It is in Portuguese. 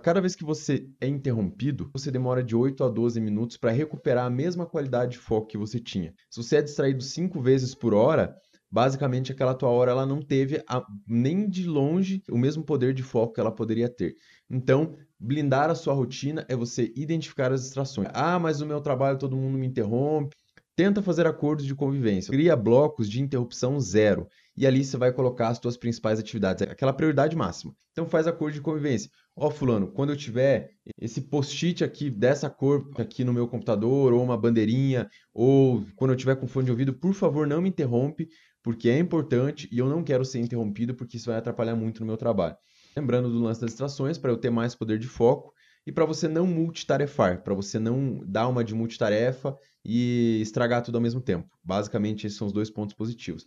cada vez que você é interrompido, você demora de 8 a 12 minutos para recuperar a mesma qualidade de foco que você tinha. Se você é distraído 5 vezes por hora, basicamente aquela tua hora ela não teve a, nem de longe o mesmo poder de foco que ela poderia ter. Então, blindar a sua rotina é você identificar as distrações. Ah, mas no meu trabalho todo mundo me interrompe. Tenta fazer acordos de convivência. Cria blocos de interrupção zero. E ali você vai colocar as suas principais atividades, aquela prioridade máxima. Então faz acordo de convivência. Ó, oh, fulano, quando eu tiver esse post-it aqui dessa cor aqui no meu computador, ou uma bandeirinha, ou quando eu tiver com fone de ouvido, por favor, não me interrompe, porque é importante e eu não quero ser interrompido porque isso vai atrapalhar muito no meu trabalho. Lembrando do lance das distrações, para eu ter mais poder de foco e para você não multitarefar, para você não dar uma de multitarefa e estragar tudo ao mesmo tempo. Basicamente, esses são os dois pontos positivos.